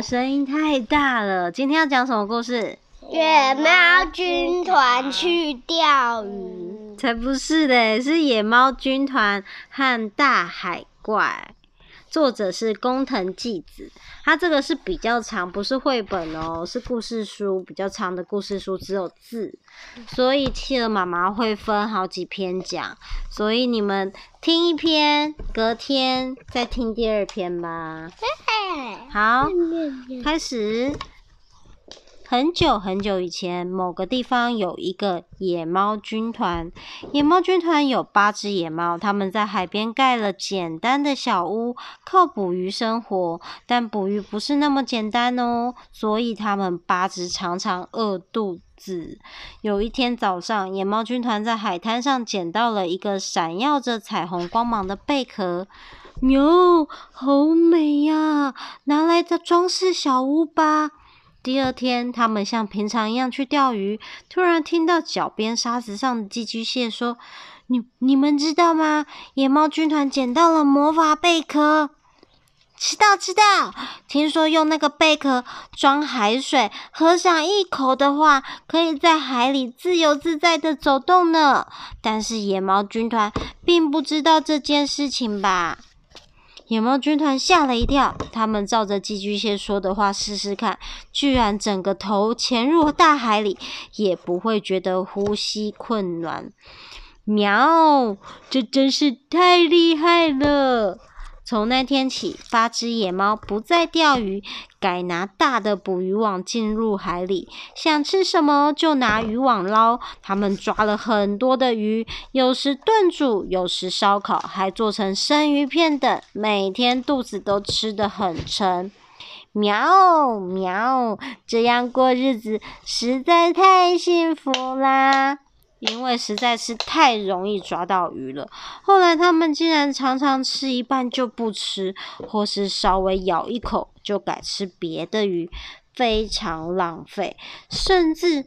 的声音太大了。今天要讲什么故事？野猫军团去钓鱼？才不是嘞，是野猫军团和大海怪。作者是工藤纪子，它这个是比较长，不是绘本哦，是故事书，比较长的故事书，只有字，所以企鹅妈妈会分好几篇讲，所以你们听一篇，隔天再听第二篇吧。好，开始。很久很久以前，某个地方有一个野猫军团。野猫军团有八只野猫，他们在海边盖了简单的小屋，靠捕鱼生活。但捕鱼不是那么简单哦，所以他们八只常常饿肚子。有一天早上，野猫军团在海滩上捡到了一个闪耀着彩虹光芒的贝壳，哟，好美呀！拿来的装饰小屋吧。第二天，他们像平常一样去钓鱼，突然听到脚边沙子上的寄居蟹说：“你你们知道吗？野猫军团捡到了魔法贝壳。”“知道知道，听说用那个贝壳装海水，喝上一口的话，可以在海里自由自在的走动呢。”但是野猫军团并不知道这件事情吧。野猫军团吓了一跳，他们照着寄居蟹说的话试试看，居然整个头潜入大海里，也不会觉得呼吸困难。喵，这真是太厉害了！从那天起，八只野猫不再钓鱼，改拿大的捕鱼网进入海里，想吃什么就拿渔网捞。他们抓了很多的鱼，有时炖煮，有时烧烤，还做成生鱼片等，每天肚子都吃得很撑。喵喵，这样过日子实在太幸福啦！因为实在是太容易抓到鱼了，后来他们竟然常常吃一半就不吃，或是稍微咬一口就改吃别的鱼，非常浪费。甚至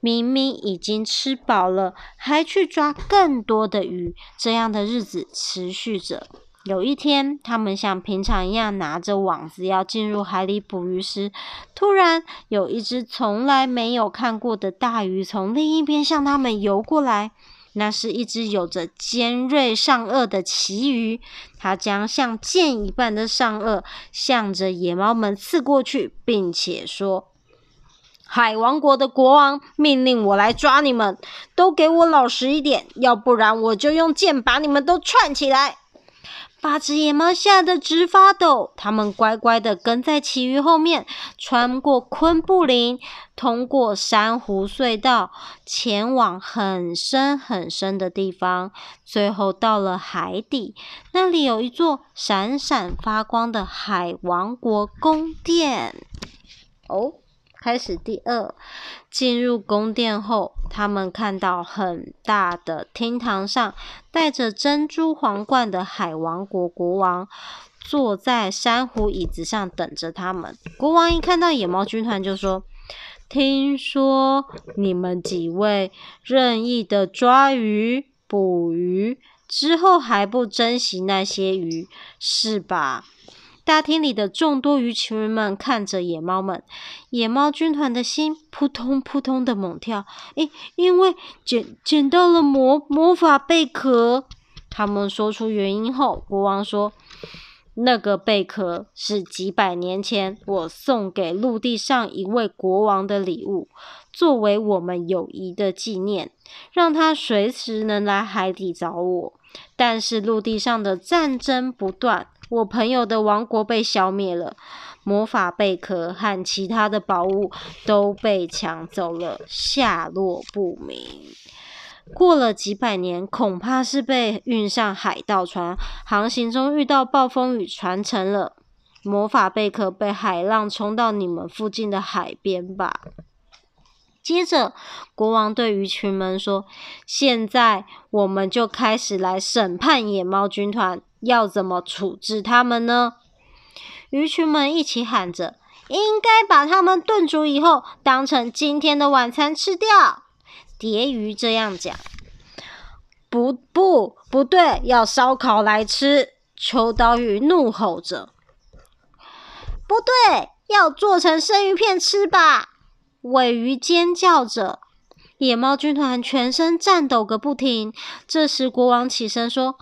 明明已经吃饱了，还去抓更多的鱼，这样的日子持续着。有一天，他们像平常一样拿着网子要进入海里捕鱼时，突然有一只从来没有看过的大鱼从另一边向他们游过来。那是一只有着尖锐上颚的旗鱼，它将像剑一般的上颚向着野猫们刺过去，并且说：“海王国的国王命令我来抓你们，都给我老实一点，要不然我就用剑把你们都串起来。”八只野猫吓得直发抖，它们乖乖地跟在奇鱼后面，穿过昆布林，通过珊瑚隧道，前往很深很深的地方，最后到了海底。那里有一座闪闪发光的海王国宫殿。哦。开始第二，进入宫殿后，他们看到很大的厅堂上，戴着珍珠皇冠的海王国国王坐在珊瑚椅子上等着他们。国王一看到野猫军团，就说：“听说你们几位任意的抓鱼、捕鱼之后还不珍惜那些鱼，是吧？”大厅里的众多鱼群们看着野猫们，野猫军团的心扑通扑通的猛跳。诶，因为捡捡到了魔魔法贝壳。他们说出原因后，国王说：“那个贝壳是几百年前我送给陆地上一位国王的礼物，作为我们友谊的纪念，让他随时能来海底找我。但是陆地上的战争不断。”我朋友的王国被消灭了，魔法贝壳和其他的宝物都被抢走了，下落不明。过了几百年，恐怕是被运上海盗船，航行中遇到暴风雨，船沉了。魔法贝壳被海浪冲到你们附近的海边吧。接着，国王对鱼群们说：“现在我们就开始来审判野猫军团。”要怎么处置他们呢？鱼群们一起喊着：“应该把他们炖煮以后，当成今天的晚餐吃掉。”蝶鱼这样讲。不不不对，要烧烤来吃！秋刀鱼怒吼着。不对，要做成生鱼片吃吧！尾鱼尖叫着，野猫军团全身颤抖个不停。这时，国王起身说：“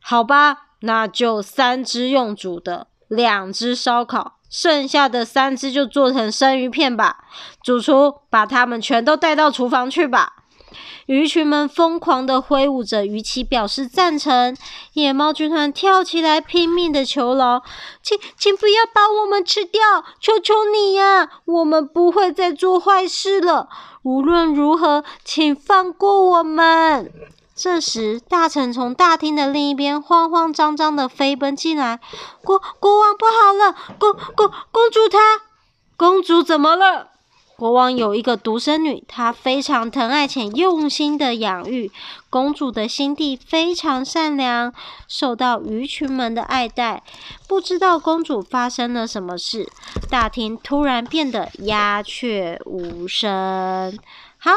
好吧，那就三只用煮的，两只烧烤，剩下的三只就做成生鱼片吧。主厨，把它们全都带到厨房去吧。”鱼群们疯狂地挥舞着鱼鳍，表示赞成。野猫军团跳起来，拼命地求饶：“请，请不要把我们吃掉！求求你呀，我们不会再做坏事了。无论如何，请放过我们。”这时，大臣从大厅的另一边慌慌张张地飞奔进来：“国国王不好了！公公公主她，公主怎么了？”国王有一个独生女，她非常疼爱且用心的养育。公主的心地非常善良，受到鱼群们的爱戴。不知道公主发生了什么事，大厅突然变得鸦雀无声。好，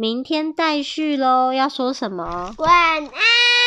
明天待续喽。要说什么？晚安。